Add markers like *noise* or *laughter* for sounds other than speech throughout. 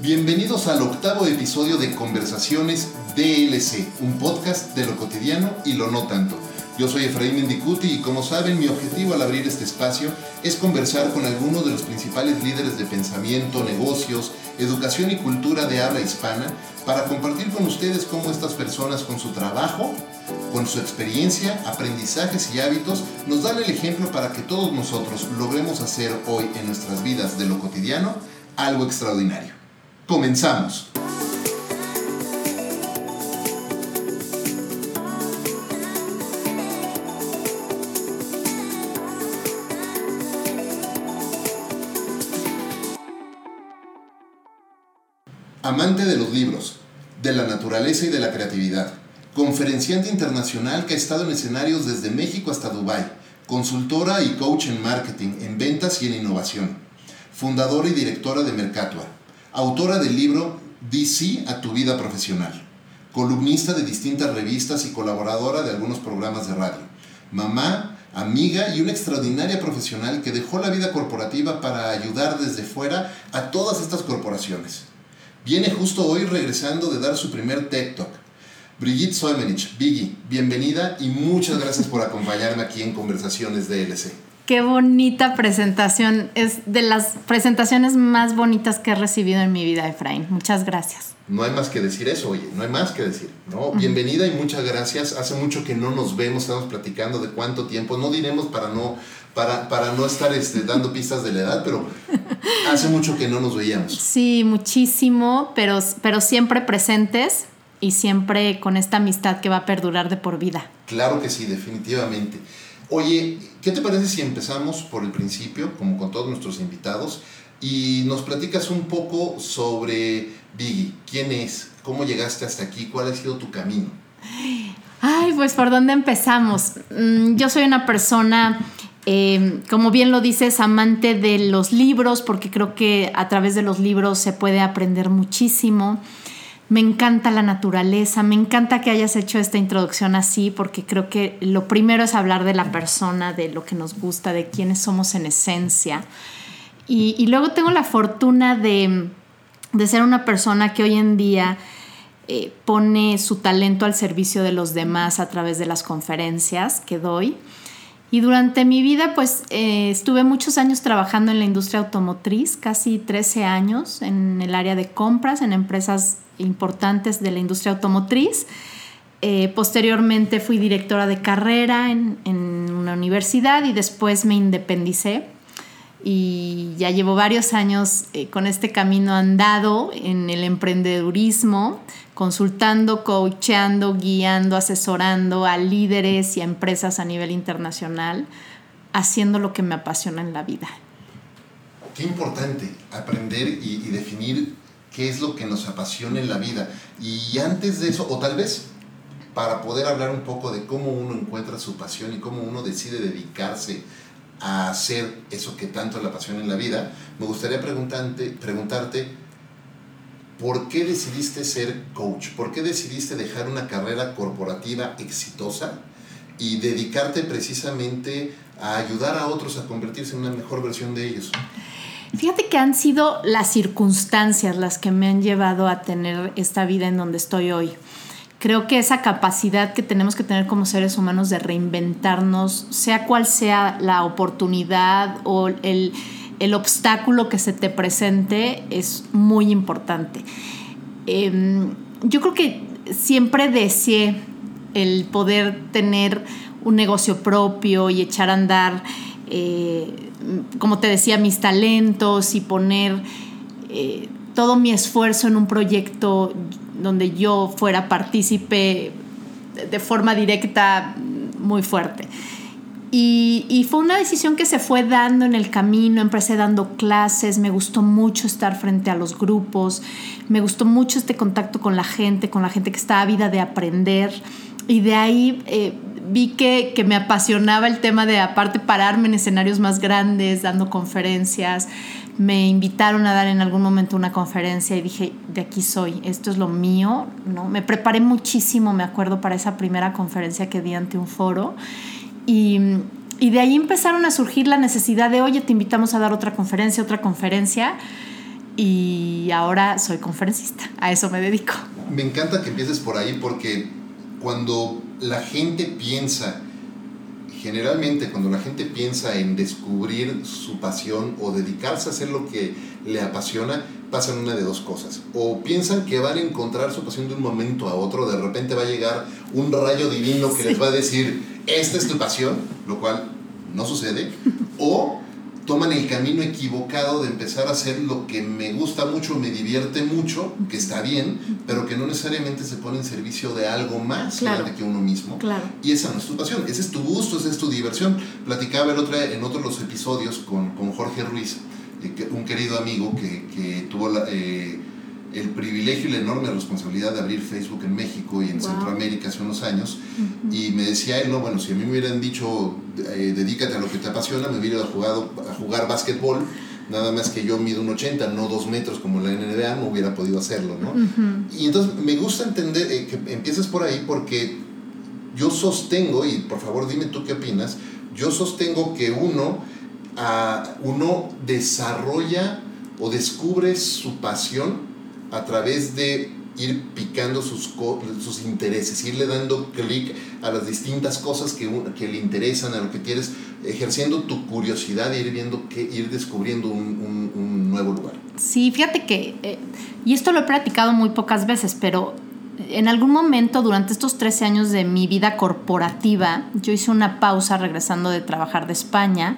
Bienvenidos al octavo episodio de Conversaciones DLC, un podcast de lo cotidiano y lo no tanto. Yo soy Efraín Mendicuti y como saben mi objetivo al abrir este espacio es conversar con algunos de los principales líderes de pensamiento, negocios, educación y cultura de habla hispana para compartir con ustedes cómo estas personas con su trabajo, con su experiencia, aprendizajes y hábitos nos dan el ejemplo para que todos nosotros logremos hacer hoy en nuestras vidas de lo cotidiano algo extraordinario. Comenzamos. Amante de los libros, de la naturaleza y de la creatividad. Conferenciante internacional que ha estado en escenarios desde México hasta Dubái. Consultora y coach en marketing, en ventas y en innovación. Fundadora y directora de Mercatua. Autora del libro DC a tu vida profesional. Columnista de distintas revistas y colaboradora de algunos programas de radio. Mamá, amiga y una extraordinaria profesional que dejó la vida corporativa para ayudar desde fuera a todas estas corporaciones. Viene justo hoy regresando de dar su primer TED Talk. Brigitte Soemenich, Biggie, bienvenida y muchas gracias por acompañarme aquí en Conversaciones DLC. Qué bonita presentación. Es de las presentaciones más bonitas que he recibido en mi vida, Efraín. Muchas gracias. No hay más que decir eso, oye, no hay más que decir, ¿no? Bienvenida y muchas gracias. Hace mucho que no nos vemos, estamos platicando de cuánto tiempo. No diremos para no, para, para no estar este, dando pistas de la edad, pero hace mucho que no nos veíamos. Sí, muchísimo, pero, pero siempre presentes y siempre con esta amistad que va a perdurar de por vida. Claro que sí, definitivamente. Oye, ¿qué te parece si empezamos por el principio, como con todos nuestros invitados, y nos platicas un poco sobre Biggie? ¿Quién es? ¿Cómo llegaste hasta aquí? ¿Cuál ha sido tu camino? Ay, pues por dónde empezamos. Mm, yo soy una persona, em, como bien lo dices, amante de los libros, porque creo que a través de los libros se puede aprender muchísimo. Me encanta la naturaleza, me encanta que hayas hecho esta introducción así, porque creo que lo primero es hablar de la persona, de lo que nos gusta, de quiénes somos en esencia. Y, luego tengo la fortuna de, ser una persona que hoy en día eh, pone su talento al servicio de los demás a través de las conferencias que doy. Y durante mi vida, pues eh, estuve muchos años trabajando en la industria automotriz, casi 13 años en el área de compras, en empresas importantes de la industria automotriz. Eh, posteriormente fui directora de carrera en, una universidad y después me independicé. Y ya llevo varios años eh, con este camino andado en el emprendedurismo, consultando, coachando, guiando, asesorando a líderes y a empresas a nivel internacional, haciendo lo que me apasiona en la vida. Qué importante aprender y, definir qué es lo que nos apasiona en la vida. Y antes de eso, o tal vez para poder hablar un poco de cómo uno encuentra su pasión y cómo uno decide dedicarse a hacer eso que tanto le apasiona en la vida, me gustaría preguntarte, preguntarte ¿por qué decidiste ser coach? ¿Por qué decidiste dejar una carrera corporativa exitosa y dedicarte precisamente a ayudar a otros a convertirse en una mejor versión de ellos? Fíjate que han sido las circunstancias las que me han llevado a tener esta vida en donde estoy hoy. Creo que esa capacidad que tenemos que tener como seres humanos de reinventarnos, sea cual sea la oportunidad o el, el obstáculo que se te presente es muy importante. Em, yo creo que siempre deseé el poder tener un negocio propio y echar a andar, eh, como te decía, mis talentos y poner eh, todo mi esfuerzo en un proyecto donde yo fuera partícipe de forma directa muy fuerte. Y, fue una decisión que se fue dando en el camino, empecé dando clases, me gustó mucho estar frente a los grupos, me gustó mucho este contacto con la gente, con la gente que está ávida de aprender. Y de ahí eh, vi que, que, me apasionaba el tema de, aparte, pararme en escenarios más grandes, dando conferencias. Me invitaron a dar en algún momento una conferencia y dije, de aquí soy, esto es lo mío. ¿no? Me preparé muchísimo, me acuerdo, para esa primera conferencia que di ante un foro. Y, y de ahí empezaron a surgir la necesidad de, oye, te invitamos a dar otra conferencia, otra conferencia. y ahora soy conferencista, a eso me dedico. Me encanta que empieces por ahí porque cuando la gente piensa, generalmente cuando la gente piensa en descubrir su pasión o dedicarse a hacer lo que le apasiona, pasan una de dos cosas. O piensan que van a encontrar su pasión de un momento a otro, de repente va a llegar un rayo divino que les va a decir, esta es tu pasión, lo cual no sucede. *laughs* O toman el camino equivocado de empezar a hacer lo que me gusta mucho, me divierte mucho, que está bien, pero que no necesariamente se pone en servicio de algo más grande que uno mismo. Claro. Y esa no es tu pasión, ese es tu gusto, esa es tu diversión. Platicaba el otro, en otros los episodios con, con Jorge Ruiz, eh, un querido amigo que, que tuvo la, eh, el privilegio y la enorme responsabilidad de abrir Facebook en México y en Centroamérica hace unos años. Y me decía él, no, bueno, si a mí me hubieran dicho, eh, dedícate a lo que te apasiona, me hubiera jugado a jugar básquetbol. Nada más que yo mido un 80, no dos metros como la NBA, no hubiera podido hacerlo, ¿no? Y entonces me gusta entender eh, que empieces por ahí porque yo sostengo, y por favor dime tú qué opinas, yo sostengo que uno, uno desarrolla o descubre su pasión a través de ir picando sus, sus intereses, irle dando clic a las distintas cosas que, que, le interesan, a lo que quieres, ejerciendo tu curiosidad e ir viendo que ir descubriendo un, un, nuevo lugar. Sí, fíjate que, eh, y esto lo he practicado muy pocas veces, pero en algún momento durante estos 13 años de mi vida corporativa, yo hice una pausa regresando de trabajar de España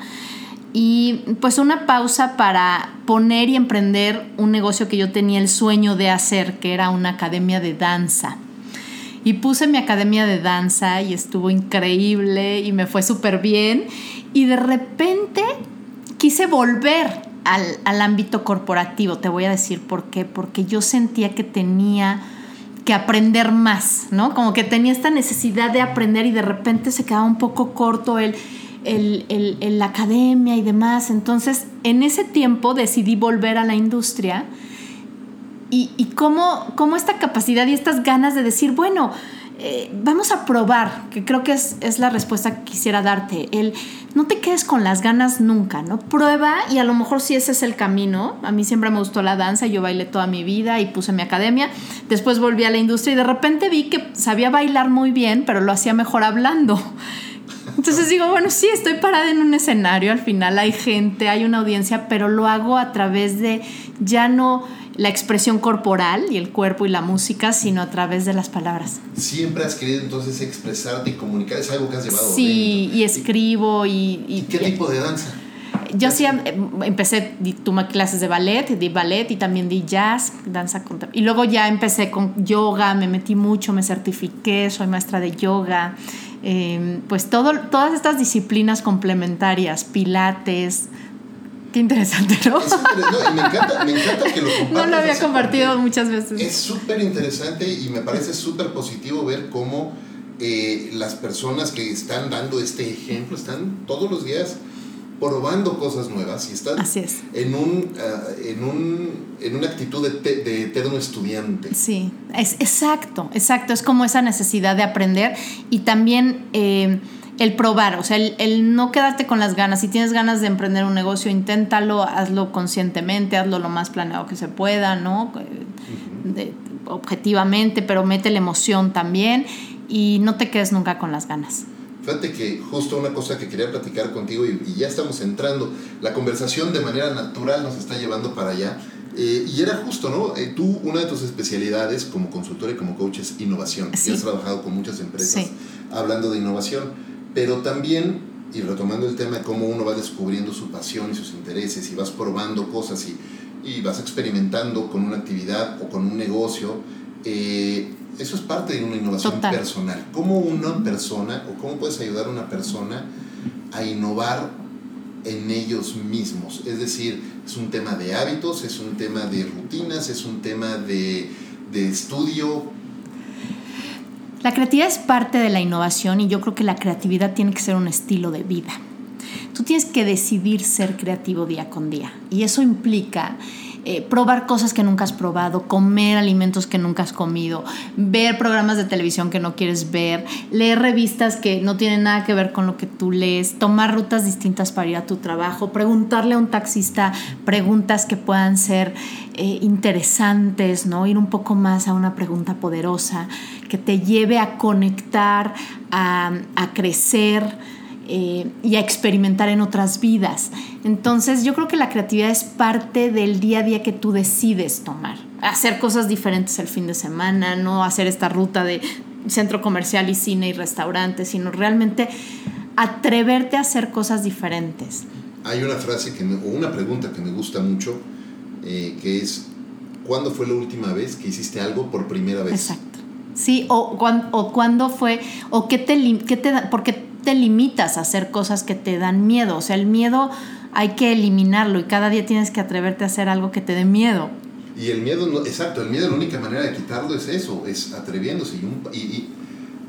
y pues una pausa para poner y emprender un negocio que yo tenía el sueño de hacer, que era una academia de danza. Y puse mi academia de danza y estuvo increíble y me fue súper bien. Y de repente quise volver al, al, ámbito corporativo. Te voy a decir por qué. Porque yo sentía que tenía que aprender más, ¿no? Como que tenía esta necesidad de aprender y de repente se quedaba un poco corto el el, la academia y demás. Entonces, en ese tiempo decidí volver a la industria y, y cómo, cómo, esta capacidad y estas ganas de decir, bueno, eh, vamos a probar, que creo que es, es, la respuesta que quisiera darte. El no te quedes con las ganas nunca, ¿no? Prueba y a lo mejor si ese es el camino. A mí siempre me gustó la danza, yo bailé toda mi vida y puse mi academia. Después volví a la industria y de repente vi que sabía bailar muy bien, pero lo hacía mejor hablando. Entonces digo, bueno, sí, estoy parada en un escenario, al final hay gente, hay una audiencia, pero lo hago a través de ya no la expresión corporal y el cuerpo y la música, sino a través de las palabras. Siempre has querido entonces expresarte y comunicar, es algo que has llevado. Sí, y escribo y, y, qué tipo de danza? Yo sí em, empecé, tomé clases de ballet, di ballet y también di jazz, danza Y luego ya empecé con yoga, me metí mucho, me certifiqué, soy maestra de yoga. Em, pues todo, todas estas disciplinas complementarias, pilates, qué interesante, ¿no? me, encanta, me, encanta, que lo compartas. *laughs* No lo había compartido muchas veces. Es súper interesante y me parece súper positivo ver cómo eh, las personas que están dando este ejemplo están todos los días probando cosas nuevas y están en, un, ah, en, un, en una actitud de, de eterno estudiante. Sí, es, exacto, exacto. Es como esa necesidad de aprender y también eh, el probar, o sea, el, no quedarte con las ganas. Si tienes ganas de emprender un negocio, inténtalo, hazlo conscientemente, hazlo lo más planeado que se pueda, ¿no? objetivamente, pero mete la emoción también y no te quedes nunca con las ganas. Fíjate que justo una cosa que quería platicar contigo y, ya estamos entrando, la conversación de manera natural nos está llevando para allá. Eh, y era justo, ¿no? Eh, tú, una de tus especialidades como consultora y como coach es innovación. Y has trabajado con muchas empresas hablando de innovación. Pero también, y retomando el tema de cómo uno va descubriendo su pasión y sus intereses y vas probando cosas y, y vas experimentando con una actividad o con un negocio, eh, eso es parte de una innovación personal. ¿Cómo una persona o cómo puedes ayudar a una persona a innovar en ellos mismos? Es decir, es un tema de hábitos, es un tema de rutinas, es un tema de, de estudio. La creatividad es parte de la innovación y yo creo que la creatividad tiene que ser un estilo de vida. Tú tienes que decidir ser creativo día con día y eso implica eh, probar cosas que nunca has probado, comer alimentos que nunca has comido, ver programas de televisión que no quieres ver, leer revistas que no tienen nada que ver con lo que tú lees, tomar rutas distintas para ir a tu trabajo, preguntarle a un taxista preguntas que puedan ser eh, interesantes, ¿no? Ir un poco más a una pregunta poderosa que te lleve a conectar, a, a crecer eh, y a experimentar en otras vidas. Entonces yo creo que la creatividad es parte del día a día que tú decides tomar. Hacer cosas diferentes el fin de semana, no hacer esta ruta de centro comercial y cine y restaurante, sino realmente atreverte a hacer cosas diferentes. Hay una frase que o una pregunta que me gusta mucho, eh, que es, ¿cuándo fue la última vez que hiciste algo por primera vez? Exacto. Sí, o, o cuándo fue, o qué te, qué te porque te limitas a hacer cosas que te dan miedo. O sea, el miedo hay que eliminarlo y cada día tienes que atreverte a hacer algo que te dé miedo. Y el miedo, no, exacto, el miedo la única manera de quitarlo es eso, es atreviéndose. Y, y,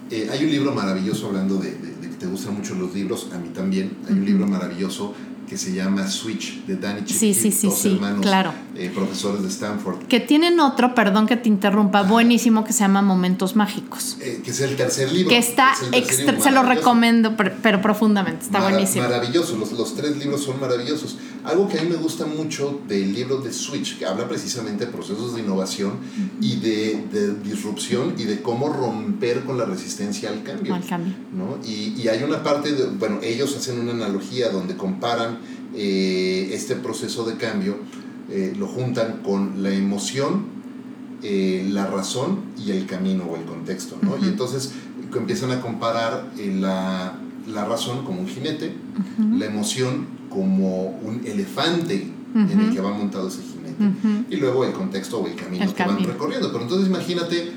eh, hay un libro maravilloso hablando de, de, que te gustan mucho los libros, a mí también. Hay un libro maravilloso que se llama Switch de Danny Chick, sí, sí, sí, dos sí, hermanos claro. eh, profesores de Stanford. Que tienen otro, perdón que te interrumpa, buenísimo que se llama Momentos Mágicos. Eh, que es el tercer libro. Que está, es extra, libro se lo recomiendo, pero, pero profundamente, está Mara- buenísimo. Maravilloso, los, los tres libros son maravillosos. Algo que a mí me gusta mucho del libro de Switch, que habla precisamente de procesos de innovación y de, de disrupción y de cómo romper con la resistencia al cambio. Al cambio. ¿no? Y, y hay una parte, de, bueno, ellos hacen una analogía donde comparan eh, este proceso de cambio, eh, lo juntan con la emoción, eh, la razón y el camino o el contexto, ¿no? Y entonces empiezan a comparar eh, la, la razón como un jinete, la emoción como un elefante en el que va montado ese jinete y luego el contexto o el camino El que van recorriendo. Pero entonces imagínate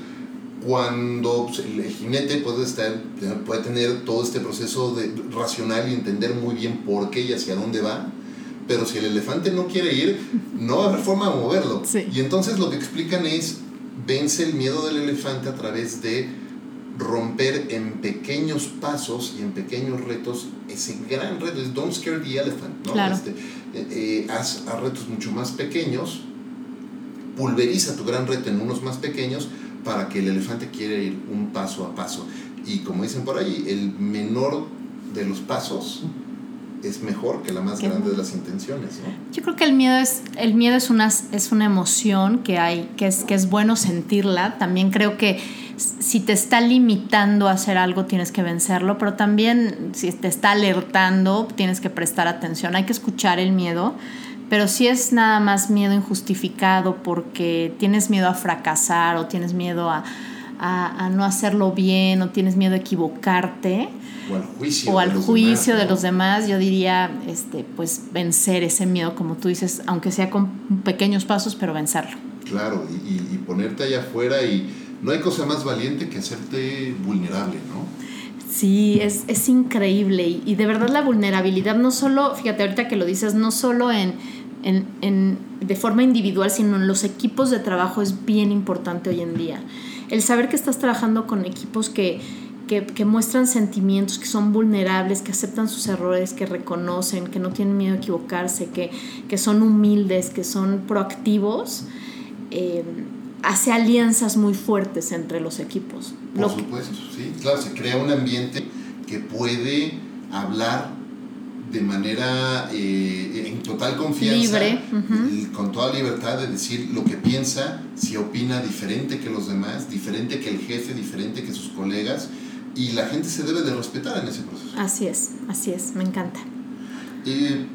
cuando el jinete puede, estar, puede tener todo este proceso de, racional y entender muy bien por qué y hacia dónde va, pero si el elefante no quiere ir, no va a haber forma de moverlo. Sí. Y entonces lo que explican es, vence el miedo del elefante a través de romper en pequeños pasos y en pequeños retos ese gran reto, es don't scare the elephant, ¿no? Claro. Este, eh, eh, haz, haz retos mucho más pequeños, pulveriza tu gran reto en unos más pequeños para que el elefante quiera ir un paso a paso. Y como dicen por ahí, el menor de los pasos es mejor que la más Qué grande de las intenciones, ¿no? Yo creo que el miedo es el miedo es una es una emoción que hay que es que es bueno sentirla. También creo que si te está limitando a hacer algo tienes que vencerlo, pero también si te está alertando tienes que prestar atención. Hay que escuchar el miedo, pero si es nada más miedo injustificado porque tienes miedo a fracasar o tienes miedo a, a- a no hacerlo bien o tienes miedo a equivocarte, O al juicio. o de los juicio demás, de ¿no? los demás, yo diría, este, pues vencer ese miedo, como tú dices, aunque sea con pequeños pasos, pero vencerlo. Claro, y, y- y ponerte allá afuera y no hay cosa más valiente que hacerte vulnerable, ¿no? Sí, es, es increíble y, y de verdad la vulnerabilidad, no solo, fíjate ahorita que lo dices, no solo en, en, en- de forma individual, sino en los equipos de trabajo es bien importante hoy en día. El saber que estás trabajando con equipos que, que, que muestran sentimientos, que son vulnerables, que aceptan sus errores, que reconocen, que no tienen miedo a equivocarse, que, que son humildes, que son proactivos, eh, hace alianzas muy fuertes entre los equipos. Por Lo- supuesto, sí. Claro, se crea un ambiente que puede hablar de manera eh, en total confianza, Libre, y con toda libertad de decir lo que piensa, si opina diferente que los demás, diferente que el jefe, diferente que sus colegas, y la gente se debe de respetar en ese proceso. Así es, así es, me encanta. Eh,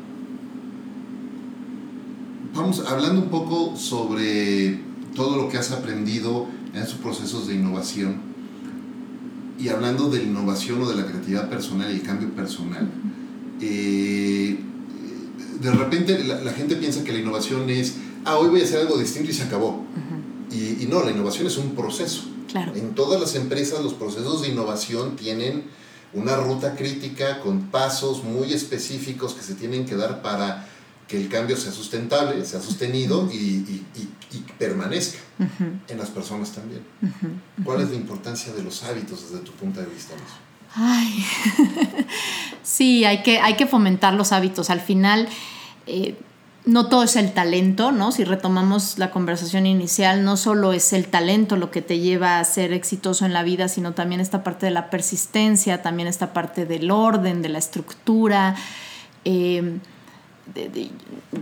vamos hablando un poco sobre todo lo que has aprendido en esos procesos de innovación y hablando de la innovación o de la creatividad personal y el cambio personal. eh, de repente la, la gente piensa que la innovación es, ah, hoy voy a hacer algo distinto y se acabó. y, y no, la innovación es un proceso. Claro. En todas las empresas los procesos de innovación tienen una ruta crítica con pasos muy específicos que se tienen que dar para que el cambio sea sustentable, sea sostenido y, y- y- y permanezca en las personas también. ¿Cuál es la importancia de los hábitos desde tu punto de vista? Ay, *laughs* sí, hay que, hay que fomentar los hábitos. Al final, eh, no todo es el talento, ¿no? Si retomamos la conversación inicial, no solo es el talento lo que te lleva a ser exitoso en la vida, sino también esta parte de la persistencia, también esta parte del orden, de la estructura. Eh,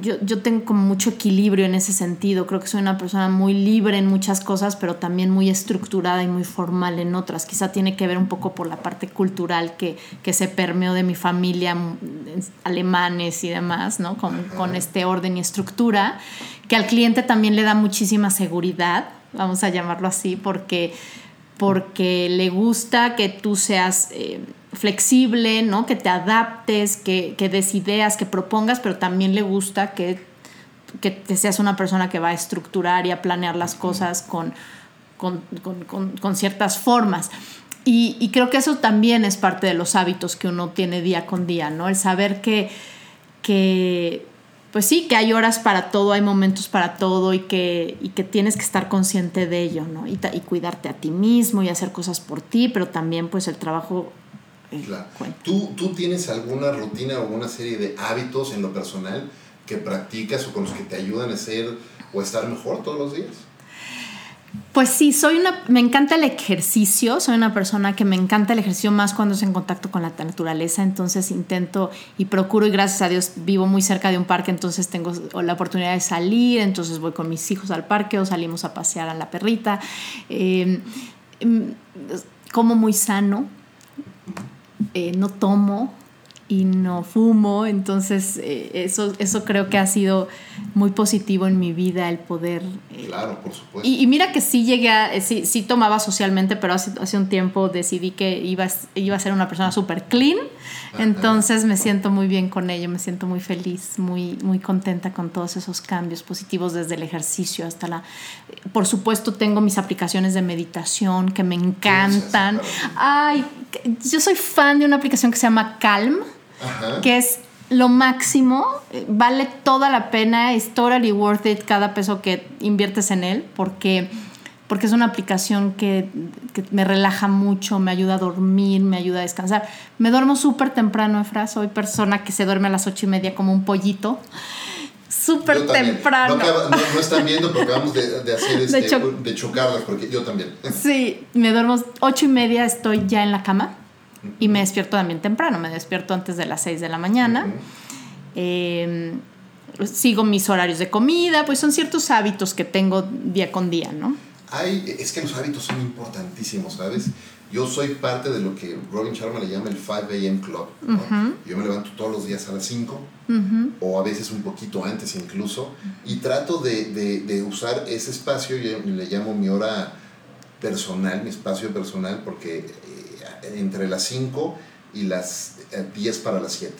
yo, yo, tengo como mucho equilibrio en ese sentido. Creo que soy una persona muy libre en muchas cosas, pero también muy estructurada y muy formal en otras. Quizá tiene que ver un poco por la parte cultural que, que se permeó de mi familia, mm, alemanes y demás, ¿no? Con, con este orden y estructura, que al cliente también le da muchísima seguridad, vamos a llamarlo así, porque, porque le gusta que tú seas... Eh, flexible, ¿no? Que te adaptes, que, que des ideas, que propongas, pero también le gusta que, que, seas una persona que va a estructurar y a planear las cosas con, con, con, con ciertas formas. Y, y, creo que eso también es parte de los hábitos que uno tiene día con día, ¿no? El saber que, que pues sí, que hay horas para todo, hay momentos para todo y que, y que tienes que estar consciente de ello, ¿no? Y, y cuidarte a ti mismo y hacer cosas por ti, pero también pues el trabajo Claro. ¿Tú, ¿Tú tienes alguna rutina o alguna serie de hábitos en lo personal que practicas o con los que te ayudan a ser o a estar mejor todos los días? Pues sí, soy una, me encanta el ejercicio, soy una persona que me encanta el ejercicio más cuando es en contacto con la naturaleza, entonces intento y procuro y gracias a Dios vivo muy cerca de un parque, entonces tengo la oportunidad de salir, entonces voy con mis hijos al parque o salimos a pasear a la perrita, eh, em, como muy sano, eh, no tomo y no fumo, entonces eh, eso, eso creo que ha sido muy positivo en mi vida el poder... Eh, claro, por supuesto. Y, mira que sí llegué a, sí, sí, tomaba socialmente, pero hace, hace un tiempo decidí que iba, iba a ser una persona súper clean, entonces me siento muy bien con ello, me siento muy feliz, muy, muy contenta con todos esos cambios positivos desde el ejercicio hasta la... Por supuesto tengo mis aplicaciones de meditación que me encantan. Ay, yo soy fan de una aplicación que se llama Calm que es lo máximo, vale toda la pena, es totally worth it cada peso que inviertes en él, porque, porque es una aplicación que, que me relaja mucho, me ayuda a dormir, me ayuda a descansar. Me duermo súper temprano, Efra, soy persona que se duerme a las ocho y media como un pollito. Súper temprano. No, están viendo, pero acabamos de, de hacer *laughs* este, de, chocarlas, porque yo también. Sí, me duermo ocho y media, estoy ya en la cama y me despierto también temprano, me despierto antes de las 6 de la mañana. Em, sigo mis horarios de comida, pues son ciertos hábitos que tengo día con día, ¿no? Hay, es que los hábitos son importantísimos, ¿sabes? Yo soy parte de lo que Robin Sharma le llama el 5 a.m. Club. Yo me levanto todos los días a las 5 o a veces un poquito antes incluso y trato de, de, de usar ese espacio, yo le llamo mi hora personal, mi espacio personal, porque entre las 5 y las 10 eh, para las 7.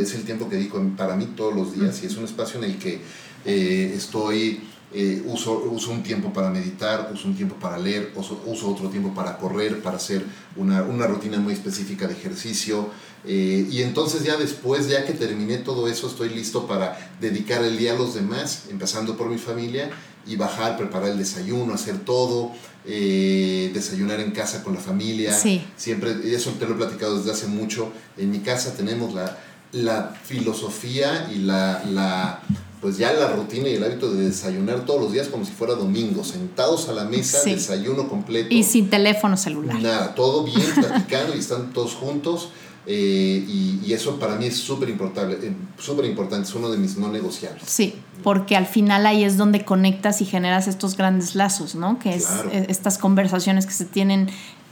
Es el tiempo que dedico para mí todos los días y es un espacio en el que eh, estoy, eh, uso, uso, un tiempo para meditar, uso un tiempo para leer, uso, uso otro tiempo para correr, para hacer una, una rutina muy específica de ejercicio. y entonces ya después, ya que terminé todo eso, estoy listo para dedicar el día a los demás, empezando por mi familia y bajar, preparar el desayuno, hacer todo, eh, desayunar en casa con la familia. Sí. Siempre, eso te lo he platicado desde hace mucho. En mi casa tenemos la, la filosofía y la, la, pues ya la rutina y el hábito de desayunar todos los días como si fuera domingo, sentados a la mesa, desayuno completo. Y sin teléfono celular. Nada, todo bien, *laughs* platicando y están todos juntos. Eh, y, eso para mí es súper importante, eh, súper importante, es uno de mis no negociables. Sí, porque al final ahí es donde conectas y generas estos grandes lazos, ¿no? Que es eh, estas conversaciones que se tienen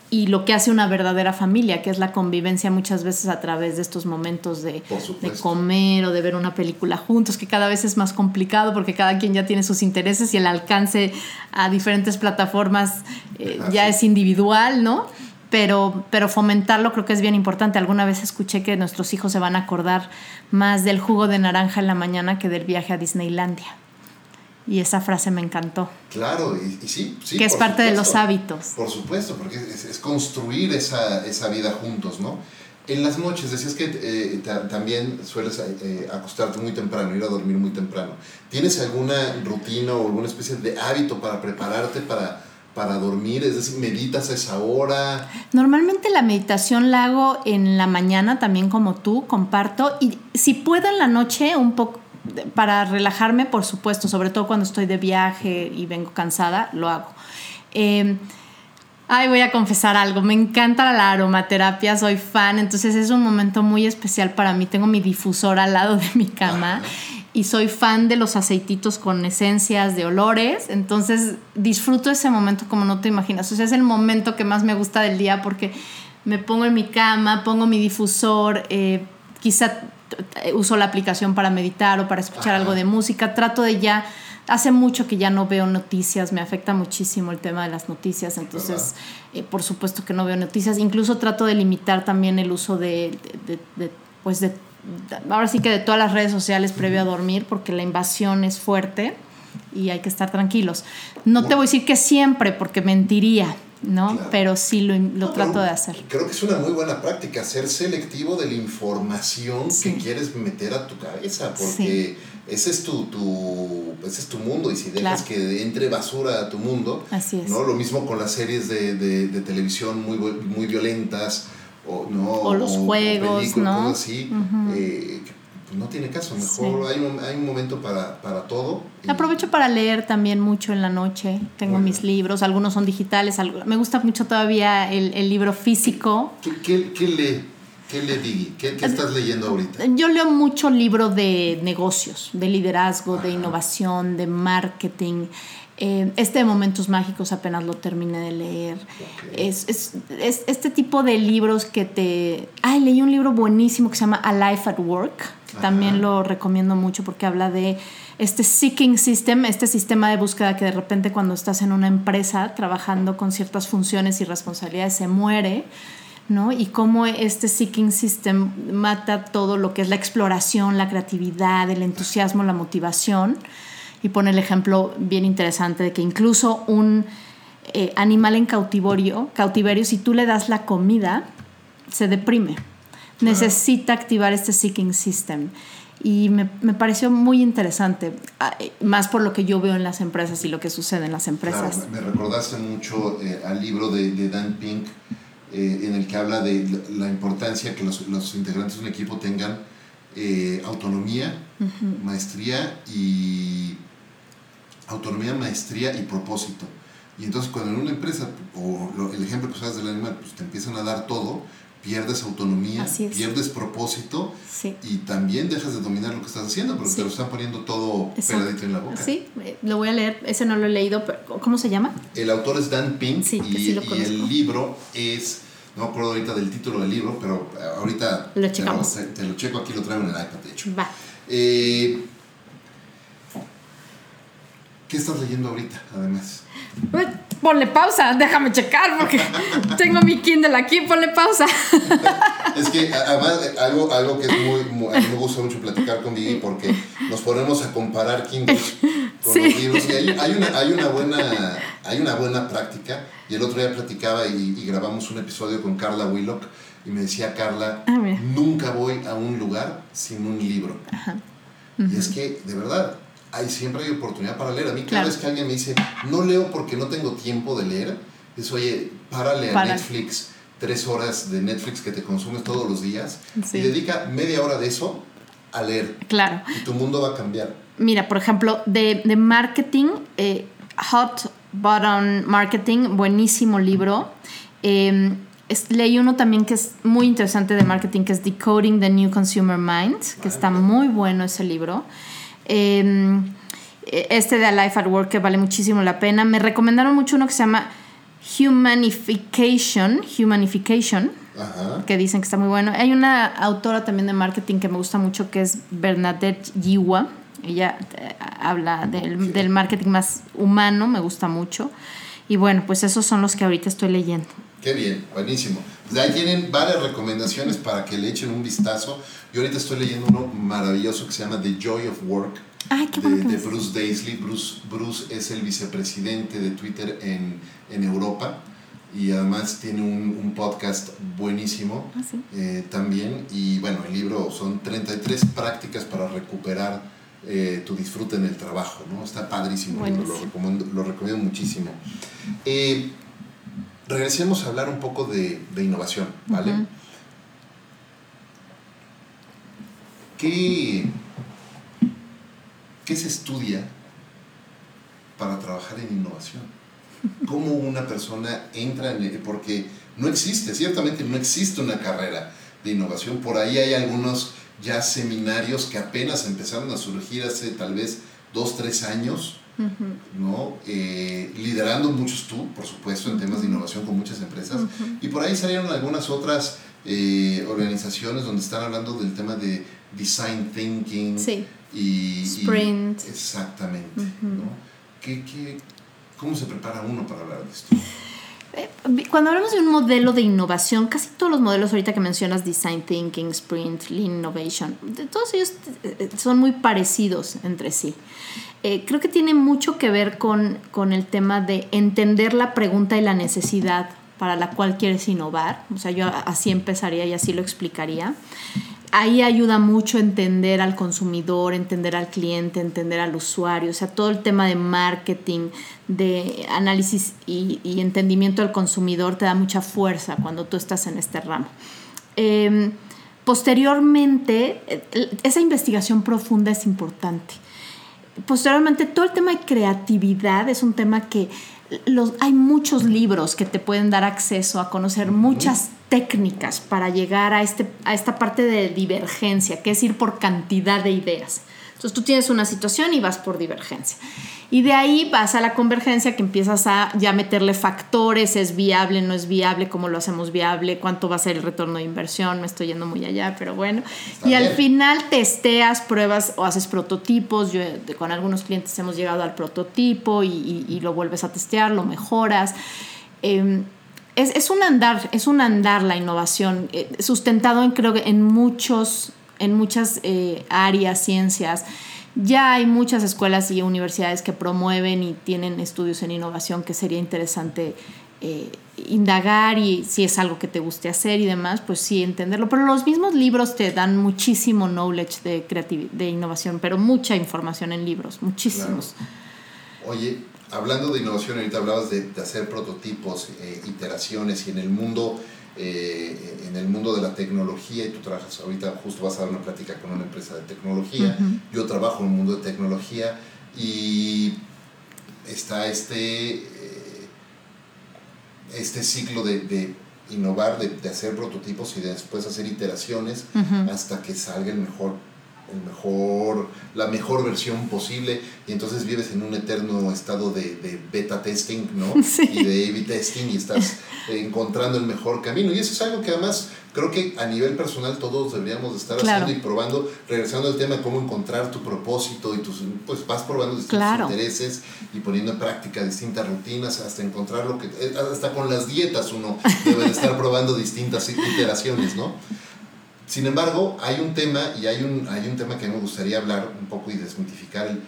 y lo que hace una verdadera familia, que es la convivencia muchas veces a través de estos momentos de, de, comer o de ver una película juntos, que cada vez es más complicado porque cada quien ya tiene sus intereses y el alcance a diferentes plataformas ya es individual, ¿no? Pero, pero fomentarlo creo que es bien importante. Alguna vez escuché que nuestros hijos se van a acordar más del jugo de naranja en la mañana que del viaje a Disneylandia. Y esa frase me encantó. Claro, y, sí, sí. Que es parte de los hábitos. Por supuesto, porque es, construir esa, esa, vida juntos, ¿no? En las noches, decías que eh, también sueles eh, acostarte muy temprano, ir a dormir muy temprano. ¿Tienes alguna rutina o alguna especie de hábito para prepararte para para dormir? Es decir, ¿meditas a esa hora? Normalmente la meditación la hago en la mañana también como tú, comparto. Y si puedo en la noche, un poco para relajarme, por supuesto, sobre todo cuando estoy de viaje y vengo cansada, lo hago. Eh, Ay, voy a confesar algo. Me encanta la aromaterapia, soy fan, entonces es un momento muy especial para mí. Tengo mi difusor al lado de mi cama y soy fan de los aceititos con esencias de olores, entonces disfruto ese momento como no te imaginas. O sea, es el momento que más me gusta del día porque me pongo en mi cama, pongo mi difusor, eh, quizá uso la aplicación para meditar o para escuchar algo de música, trato de ya hace mucho que ya no veo noticias, me afecta muchísimo el tema de las noticias, entonces eh, por supuesto que no veo noticias, incluso trato de limitar también el uso de, pues de, ahora sí que de todas las redes sociales previo a dormir, porque la invasión es fuerte y hay que estar tranquilos. No te voy a decir que siempre, porque mentiría, ¿no? Pero sí lo, trato de hacer. Creo que es una muy buena práctica, ser selectivo de la información que quieres meter a tu cabeza, porque ese es tu, tu, ese es tu mundo y si dejas que entre basura a tu mundo, ¿no? Lo mismo con las series de, de, televisión muy, muy violentas o, ¿no? o los juegos, ¿no? así, eh, pues no tiene caso, mejor hay, un, hay un momento para, para todo. Aprovecho para leer también mucho en la noche, tengo mis libros, algunos son digitales, me gusta mucho todavía el, el libro físico. ¿Qué, qué, qué lee? ¿Qué le di? ¿Qué, estás leyendo ahorita? Yo leo mucho libro de negocios, de liderazgo, de innovación, de marketing. Eh, este de Momentos Mágicos apenas lo terminé de leer. Es, es, es, este tipo de libros que te... Ay, leí un libro buenísimo que se llama A Life at Work. También lo recomiendo mucho porque habla de este seeking system, este sistema de búsqueda que de repente cuando estás en una empresa trabajando con ciertas funciones y responsabilidades se muere ¿no? Y cómo este Seeking System mata todo lo que es la exploración, la creatividad, el entusiasmo, la motivación. Y pone el ejemplo bien interesante de que incluso un eh, animal en cautiverio, cautiverio, si tú le das la comida, se deprime. Necesita activar este Seeking System. Y me, pareció muy interesante, ah, eh, más por lo que yo veo en las empresas y lo que sucede en las empresas. me recordaste mucho eh, al libro de, de Dan Pink, eh, en el que habla de la importancia que los, los integrantes de un equipo tengan autonomía, maestría y autonomía, maestría y propósito. Y entonces cuando en una empresa, o el ejemplo que usas del animal, pues te empiezan a dar todo, pierdes autonomía, pierdes propósito y también dejas de dominar lo que estás haciendo porque te lo están poniendo todo pegadito en la boca. Sí, lo voy a leer, ese no lo he leído, pero ¿cómo se llama? El autor es Dan Pink y, el libro es, no me acuerdo ahorita del título del libro, pero ahorita lo te, lo, te, lo, checo, aquí lo traigo en el iPad de hecho. Va. Eh, ¿Qué estás leyendo ahorita, además? ponle pausa, déjame checar porque *laughs* tengo mi Kindle aquí, ponle pausa. *laughs* Es que además algo, algo que es muy, a mí me gusta mucho platicar con Vivi porque nos ponemos a comparar Kindles *laughs* con los libros y hay, hay, una, hay, una buena, hay una buena práctica y el otro día platicaba y, grabamos un episodio con Carla Willock y me decía Carla, ah, nunca voy a un lugar sin un libro. Y es que, de verdad, hay, siempre hay oportunidad para leer. A mí cada vez que alguien me dice, no leo porque no tengo tiempo de leer, es, oye, párale a Netflix, tres horas de Netflix que te consumes todos los días y dedica media hora de eso a leer. Claro. Y tu mundo va a cambiar. Mira, por ejemplo, de, de marketing, eh, Hot Button Marketing, buenísimo libro. Eh, leí uno también que es muy interesante de marketing, que es Decoding the New Consumer Mind, que está muy bueno ese libro. Em, este de A Life at Work que vale muchísimo la pena. Me recomendaron mucho uno que se llama Humanification, Humanification, que dicen que está muy bueno. Hay una autora también de marketing que me gusta mucho que es Bernadette Yiwa. Ella eh, habla del, del, marketing más humano, me gusta mucho. Y bueno, pues esos son los que ahorita estoy leyendo. Qué bien, buenísimo. Pues ahí tienen varias recomendaciones para que le echen un vistazo. Yo ahorita estoy leyendo uno maravilloso que se llama The Joy of Work de, Bruce Daisley. Bruce, Bruce es el vicepresidente de Twitter en, en Europa y además tiene un, un podcast buenísimo ah, eh, también. Y bueno, el libro son 33 prácticas para recuperar eh, tu disfrute en el trabajo. ¿no? Está padrísimo, lo, recomiendo, lo recomiendo muchísimo. Eh, regresemos a hablar un poco de, de innovación, ¿vale? ¿Qué, ¿qué se estudia para trabajar en innovación? ¿Cómo una persona entra en el, porque no existe, ciertamente no existe una carrera de innovación, por ahí hay algunos ya seminarios que apenas empezaron a surgir hace tal vez dos, tres años, ¿no? Eh, liderando muchos tú, por supuesto, en temas de innovación con muchas empresas, y por ahí salieron algunas otras eh, organizaciones donde están hablando del tema de design thinking y sprint. exactamente, ¿no? cómo se prepara uno para hablar de esto? Eh, cuando hablamos de un modelo de innovación, casi todos los modelos ahorita que mencionas, Design Thinking, Sprint, Lean Innovation, todos ellos eh, son muy parecidos entre sí. Eh, creo que tiene mucho que ver con, con el tema de entender la pregunta y la necesidad para la cual quieres innovar. O sea, yo así empezaría y así lo explicaría ahí ayuda mucho entender al consumidor, entender al cliente, entender al usuario, o sea, todo el tema de marketing, de análisis y, entendimiento del consumidor te da mucha fuerza cuando tú estás en este ramo. Em, posteriormente, esa investigación profunda es importante. Posteriormente, todo el tema de creatividad es un tema que los, hay muchos libros que te pueden dar acceso a conocer muchas técnicas para llegar a, este, a esta parte de divergencia, que es ir por cantidad de ideas. Entonces tú tienes una situación y vas por divergencia. Y de ahí vas a la convergencia que empiezas a ya meterle factores, es viable, no es viable, cómo lo hacemos viable, cuánto va a ser el retorno de inversión, me estoy yendo muy allá, pero bueno. y al final testeas, pruebas o haces prototipos. Yo con algunos clientes hemos llegado al prototipo y, lo vuelves a testear, lo mejoras. Em, es, un andar, es un andar la innovación, eh, sustentado en creo que en muchos en muchas eh, áreas, ciencias. Ya hay muchas escuelas y universidades que promueven y tienen estudios en innovación que sería interesante eh, indagar y si es algo que te guste hacer y demás, pues sí entenderlo. Pero los mismos libros te dan muchísimo knowledge de, de innovación, pero mucha información en libros, muchísimos. Oye, hablando de innovación, ahorita hablabas de, hacer prototipos, eh, iteraciones y en el mundo eh, en el mundo de la tecnología y tú trabajas, ahorita justo vas a dar una plática con una empresa de tecnología, yo trabajo en el mundo de tecnología y está este, eh, este ciclo de, innovar, de, hacer prototipos y después hacer iteraciones hasta que salga el mejor el mejor, la mejor versión posible y entonces vives en un eterno estado de, beta testing, ¿no? *laughs* Y de A-B testing y estás encontrando el mejor camino. Y eso es algo que además creo que a nivel personal todos deberíamos estar haciendo y probando, regresando al tema de cómo encontrar tu propósito y tus, pues vas probando distintos intereses y poniendo en práctica distintas rutinas hasta encontrar lo que, eh, hasta con las dietas uno debe de estar probando distintas iteraciones, ¿no? Sin embargo, hay un tema, y hay un, hay un tema que me gustaría hablar un poco y desmitificar el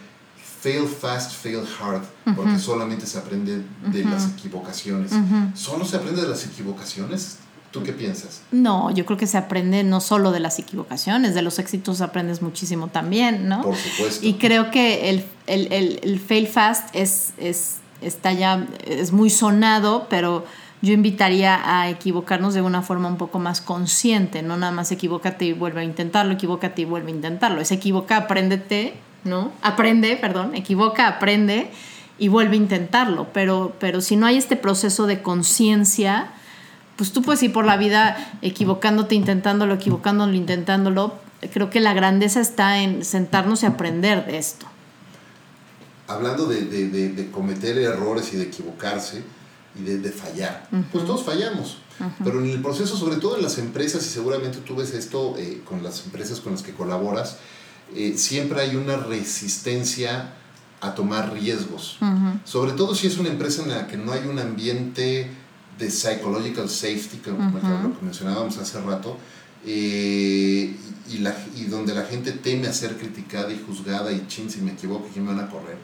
fail fast, fail hard, porque solamente se aprende de las equivocaciones. ¿Solo se aprende de las equivocaciones? ¿Tú qué piensas? No, yo creo que se aprende no solo de las equivocaciones, de los éxitos aprendes muchísimo también, ¿no? Por supuesto. Y creo que el, el, el, el fail fast es, es, está ya, es muy sonado, pero yo invitaría a equivocarnos de una forma un poco más consciente, no nada más equivócate y vuelve a intentarlo, equivócate y vuelve a intentarlo. Es equivoca, apréndete, ¿no? Aprende, perdón, equivoca, aprende y vuelve a intentarlo. Pero, pero si no hay este proceso de conciencia, pues tú puedes ir por la vida equivocándote, intentándolo, equivocándolo, intentándolo. Creo que la grandeza está en sentarnos y aprender de esto. Hablando de, de cometer errores y de equivocarse, y de, fallar. Pues todos fallamos. Pero en el proceso, sobre todo en las empresas, y seguramente tú ves esto eh, con las empresas con las que colaboras, eh, siempre hay una resistencia a tomar riesgos. Sobre todo si es una empresa en la que no hay un ambiente de psychological safety, como lo que mencionábamos hace rato, eh, y, la, y donde la gente teme a ser criticada y juzgada y chin, si me equivoco, ¿quién me van a correr?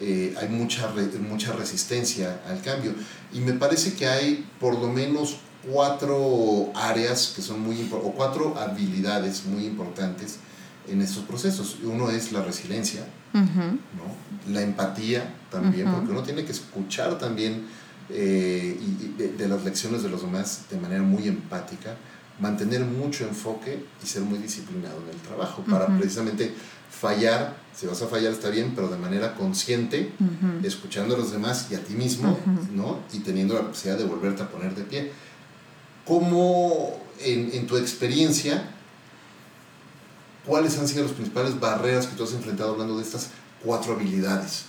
Eh, hay mucha, mucha resistencia al cambio. Y me parece que hay por lo menos cuatro áreas que son muy o cuatro habilidades muy importantes en estos procesos. Uno es la resiliencia, ¿no? la empatía también, porque uno tiene que escuchar también eh, y, de, las lecciones de los demás de manera muy empática. Mantener mucho enfoque y ser muy disciplinado en el trabajo para precisamente fallar, si vas a fallar está bien, pero de manera consciente, escuchando a los demás y a ti mismo, ¿no? Y teniendo la posibilidad de volverte a poner de pie. ¿Cómo en, en tu experiencia, cuáles han sido las principales barreras que tú has enfrentado hablando de estas cuatro habilidades?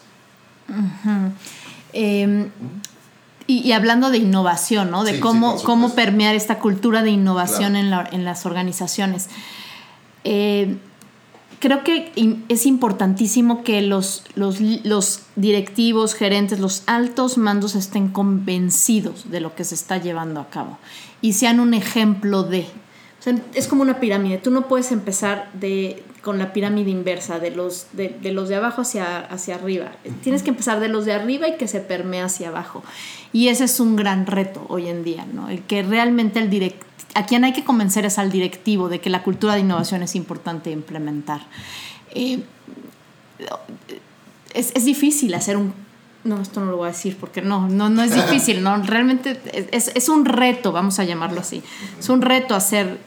Y, hablando de innovación, ¿no? De cómo, cómo permear esta cultura de innovación en, las organizaciones. Eh, creo que es importantísimo que los, los, los, directivos, gerentes, los altos mandos estén convencidos de lo que se está llevando a cabo y sean un ejemplo de. es como una pirámide. Tú no puedes empezar de, con la pirámide inversa, de los de, los de abajo hacia, hacia arriba. Tienes que empezar de los de arriba y que se permee hacia abajo. Y ese es un gran reto hoy en día, ¿no? El que realmente el direct, a quien hay que convencer es al directivo de que la cultura de innovación es importante implementar. Eh, es, es, difícil hacer un... No, esto no lo voy a decir porque no, no, no es difícil, ¿no? Realmente es, es un reto, vamos a llamarlo así. Es un reto hacer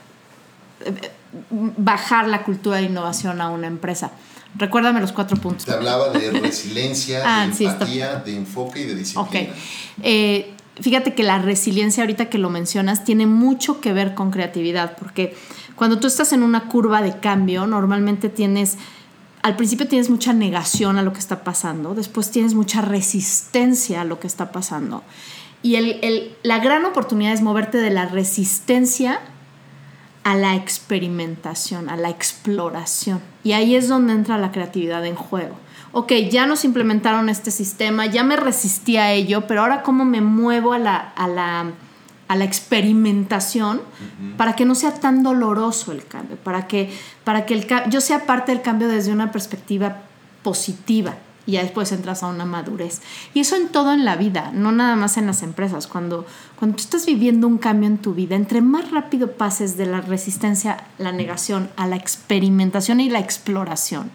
bajar la cultura de innovación a una empresa. Recuérdame los cuatro puntos. Te hablaba de resiliencia, ah, de empatía, de enfoque y de disciplina. Ok. Eh, fíjate que la resiliencia, ahorita que lo mencionas, tiene mucho que ver con creatividad, porque cuando tú estás en una curva de cambio, normalmente tienes, al principio tienes mucha negación a lo que está pasando, después tienes mucha resistencia a lo que está pasando. Y el, la gran oportunidad es moverte de la resistencia a la experimentación, a la exploración. Y ahí es donde entra la creatividad en juego. Ok, ya nos implementaron este sistema, ya me resistí a ello, pero ahora cómo me muevo a la, a la, a la experimentación para que no sea tan doloroso el cambio, para que, para que el, yo sea parte del cambio desde una perspectiva positiva y ya después entras a una madurez. Y eso en todo en la vida, no nada más en las empresas. Cuando, cuando tú estás viviendo un cambio en tu vida, entre más rápido pases de la resistencia, la negación, a la experimentación y la exploración,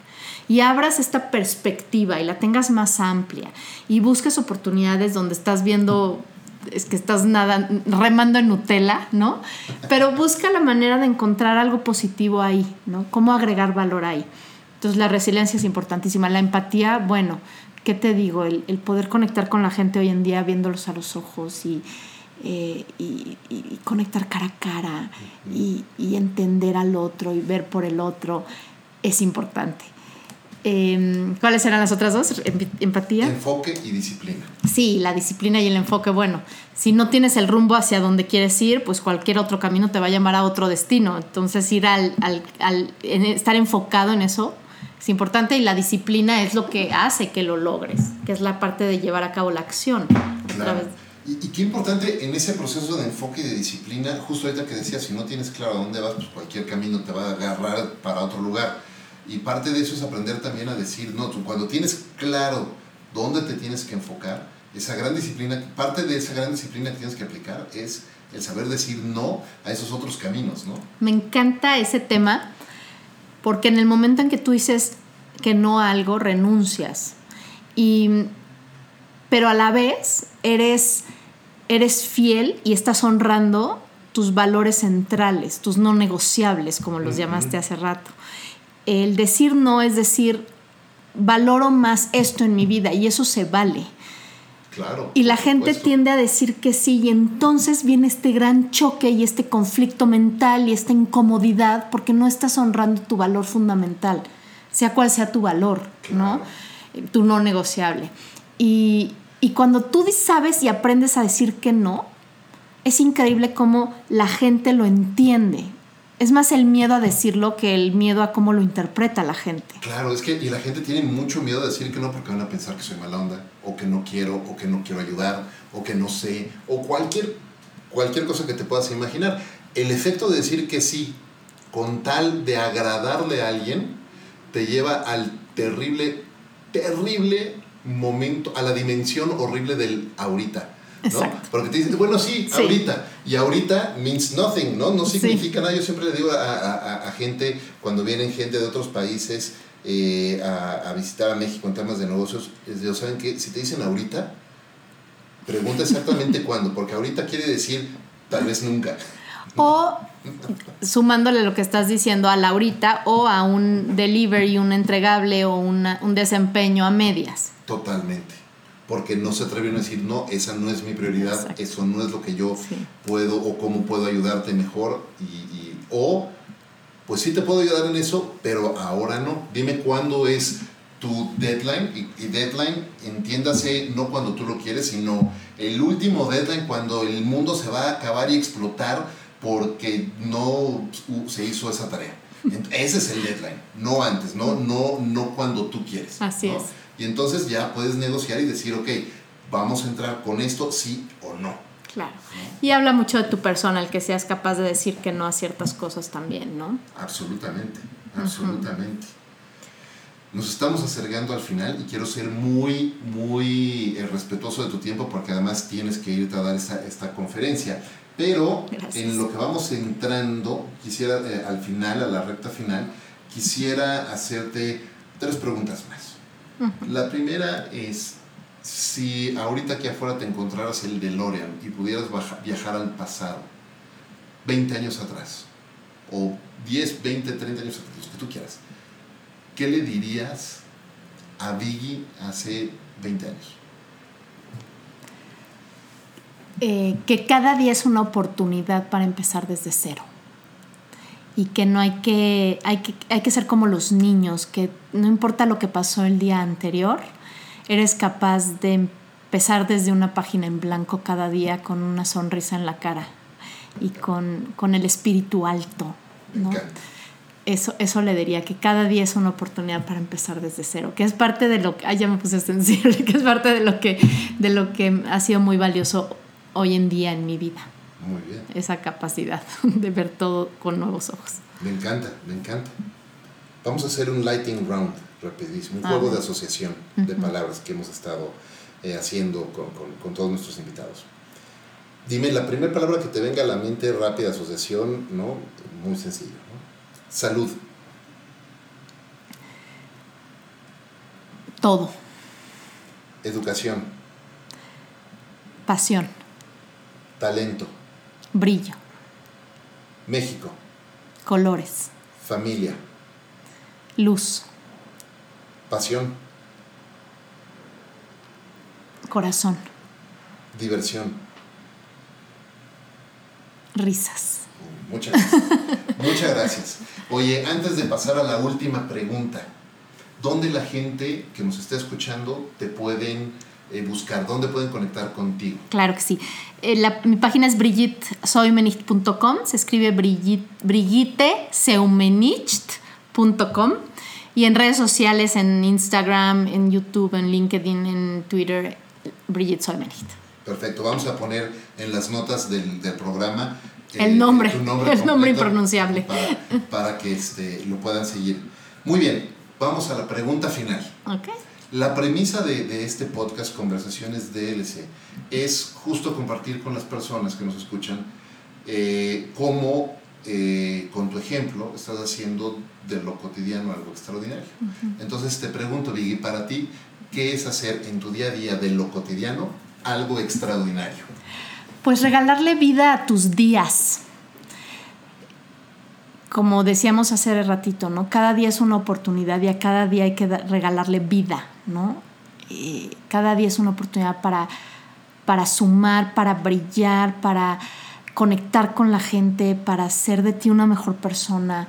y abras esta perspectiva y la tengas más amplia y busques oportunidades donde estás viendo es que estás nada remando en Nutella, ¿no? Pero busca la manera de encontrar algo positivo ahí, ¿no? Cómo agregar valor ahí. Entonces la resiliencia es importantísima. La empatía, bueno, ¿qué te digo? El, poder conectar con la gente hoy en día viéndolos a los ojos y, eh, conectar cara a cara y, entender al otro y ver por el otro es importante. Em, ¿Cuáles eran las otras dos? Empatía. Enfoque y disciplina. Sí, la disciplina y el enfoque. Bueno, si no tienes el rumbo hacia donde quieres ir, pues cualquier otro camino te va a llamar a otro destino. Entonces ir al, al estar enfocado en eso es importante y la disciplina es lo que hace que lo logres, que es la parte de llevar a cabo la acción. Y, qué importante en ese proceso de enfoque y de disciplina, justo ahorita que decías, si no tienes claro a dónde vas, pues cualquier camino te va a agarrar para otro lugar. Y parte de eso es aprender también a decir, no, tú cuando tienes claro dónde te tienes que enfocar, esa gran disciplina, parte de esa gran disciplina que tienes que aplicar es el saber decir no a esos otros caminos, ¿no? Me encanta ese tema porque en el momento en que tú dices que no a algo, renuncias. Y, pero a la vez eres, eres fiel y estás honrando tus valores centrales, tus no negociables, como los llamaste hace rato. El decir no es decir, valoro más esto en mi vida y eso se vale y la gente tiende a decir que sí y entonces viene este gran choque y este conflicto mental y esta incomodidad porque no estás honrando tu valor fundamental, sea cual sea tu valor, ¿no? Tu no negociable. Y, y cuando tú sabes y aprendes a decir que no, es increíble cómo la gente lo entiende es más el miedo a decirlo que el miedo a cómo lo interpreta la gente. Claro, es que y la gente tiene mucho miedo de decir que no porque van a pensar que soy mala onda, o que no quiero, o que no quiero ayudar, o que no sé, o cualquier, cualquier cosa que te puedas imaginar. El efecto de decir que sí, con tal de agradarle a alguien, te lleva al terrible, terrible momento, a la dimensión horrible del ahorita porque te dicen, bueno, sí, ahorita. Y ahorita means nothing, ¿no? No significa nada. Yo siempre le digo a, gente, cuando vienen gente de otros países eh, a, visitar a México en temas de negocios, les digo, ¿saben qué? Si te dicen ahorita, pregunta exactamente *laughs* cuándo, porque ahorita quiere decir tal vez nunca. O sumándole lo que estás diciendo a Laurita o a un delivery, un entregable o una- un desempeño a medias. Totalmente. Porque no se atrevieron a decir, no, esa no es mi prioridad, Exacto. eso no es lo que yo Sí. puedo o cómo puedo ayudarte mejor. Y, y- o, pues sí te puedo ayudar en eso, pero ahora no. Dime cuándo es tu deadline. Y, y deadline, entiéndase, no cuando tú lo quieres, sino el último deadline cuando el mundo se va a acabar y explotar porque no se hizo esa tarea. *laughs* Ese es el deadline, no antes, no, no, no cuando tú quieres. Así ¿no? es. Y entonces ya puedes negociar y decir, ok, vamos a entrar con esto, sí o no. Claro. Y habla mucho de tu persona, el que seas capaz de decir que no a ciertas cosas también, ¿no? Absolutamente, absolutamente. Nos estamos acercando al final y quiero ser muy, muy eh, respetuoso de tu tiempo porque además tienes que irte a dar esta, esta conferencia. Pero Gracias. en lo que vamos entrando, quisiera eh, al final, a la recta final, quisiera hacerte tres preguntas más. La primera es, si ahorita aquí afuera te encontraras el DeLorean y pudieras baja- viajar al pasado, 20 años atrás, o 10, 20, 30 años atrás, los que tú quieras, ¿qué le dirías a Biggie hace 20 años? Eh, que cada día es una oportunidad para empezar desde cero. Y que no hay que, hay que, hay que ser como los niños, que no importa lo que pasó el día anterior, eres capaz de empezar desde una página en blanco cada día con una sonrisa en la cara y con, con el espíritu alto. Eso, eso le diría, que cada día es una oportunidad para empezar desde cero, que es parte de lo que, ay, ya me puse sensible, *laughs* que es parte de lo que, de lo que ha sido muy valioso hoy en día en mi vida, Muy bien. esa capacidad *laughs* de ver todo con nuevos ojos. Me encanta, me encanta. Vamos a hacer un lighting round rapidísimo, un Ah, juego de asociación de palabras que hemos estado eh, haciendo con, con- con todos nuestros invitados. Dime la primera palabra que te venga a la mente, rápida asociación, ¿no? Muy sencillo. ¿no? Salud, Todo, educación, pasión, talento, brillo, México, colores, familia, luz, pasión, corazón, diversión. risas. Muchas gracias. Muchas gracias. Oye, antes de pasar a la última pregunta, ¿dónde la gente que nos está escuchando te pueden eh, buscar? ¿Dónde pueden conectar contigo? Claro que sí. Eh, la- mi página es brigitteseumenicht.com, se escribe Brigitte, brigitteseumenicht.com y en redes sociales, en Instagram, en YouTube, en LinkedIn, en Twitter, Brigitte. Perfecto, vamos a poner en las notas del, del programa eh, El nombre, tu *laughs* el nombre impronunciable. Para, para que este, lo puedan seguir. Muy bien, vamos a la pregunta final. ¿Ok? La premisa de, de este podcast Conversaciones DLC es justo compartir con las personas que nos escuchan eh, cómo eh, con tu ejemplo estás haciendo de lo cotidiano algo extraordinario. Entonces te pregunto, Vicky, para ti, ¿qué es hacer en tu día a día de lo cotidiano algo extraordinario? Pues regalarle vida a tus días. Como decíamos hace ratito, ¿no? Cada día es una oportunidad y a cada día hay que regalarle vida, ¿no? Cada día es una oportunidad para, para sumar, para brillar, para conectar con la gente, para hacer de ti una mejor persona,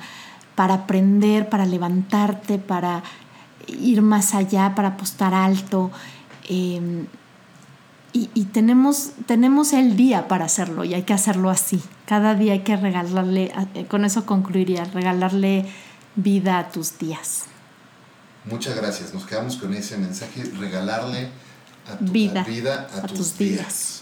para aprender, para levantarte, para ir más allá, para apostar alto. Eh, y, y tenemos, tenemos el día para hacerlo y hay que hacerlo así. Cada día hay que regalarle, eh, con eso concluiría, regalarle vida a tus días. Muchas gracias, nos quedamos con ese mensaje, regalarle a tu, Vida, a vida a, a tus, tus días. días.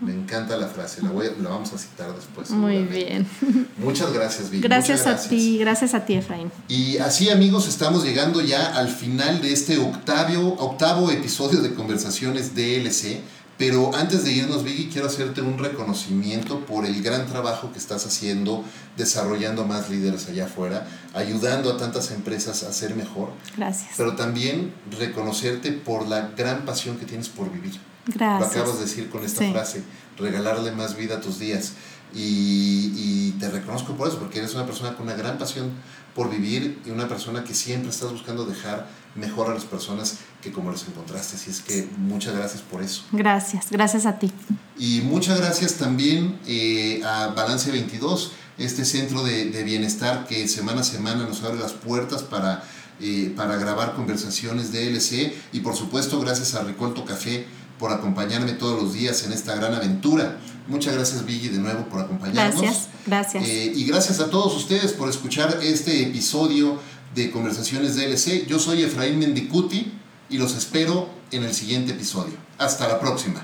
Me encanta la frase, la, voy la vamos a citar después. Muy bien. *laughs* Muchas gracias, Vicky. Gracias, a ti, gracias a ti, Efraín. Y así amigos, estamos llegando ya al final de este octavio, octavo episodio de Conversaciones DLC. Pero antes de irnos, Vicky, quiero hacerte un reconocimiento por el gran trabajo que estás haciendo, desarrollando más líderes allá afuera, ayudando a tantas empresas a ser mejor, Gracias. pero también reconocerte por la gran pasión que tienes por vivir. Gracias. Lo acabas de decir con esta frase, regalarle más vida a tus días. Y, y, te reconozco por eso, porque eres una persona con una gran pasión por vivir y una persona que siempre estás buscando dejar mejor a las personas que como las encontraste. Así es que muchas gracias por eso. Gracias, gracias a ti. Y muchas gracias también eh, a Balance 22, este centro de, de, bienestar que semana a semana nos abre las puertas para, eh, para grabar conversaciones de LC. Y por supuesto, gracias a Ricolto Café por acompañarme todos los días en esta gran aventura. Muchas gracias, Vicky, de nuevo por acompañarnos. Gracias, gracias. Eh, y gracias a todos ustedes por escuchar este episodio de Conversaciones DLC. Yo soy Efraín Mendicuti y los espero en el siguiente episodio. Hasta la próxima.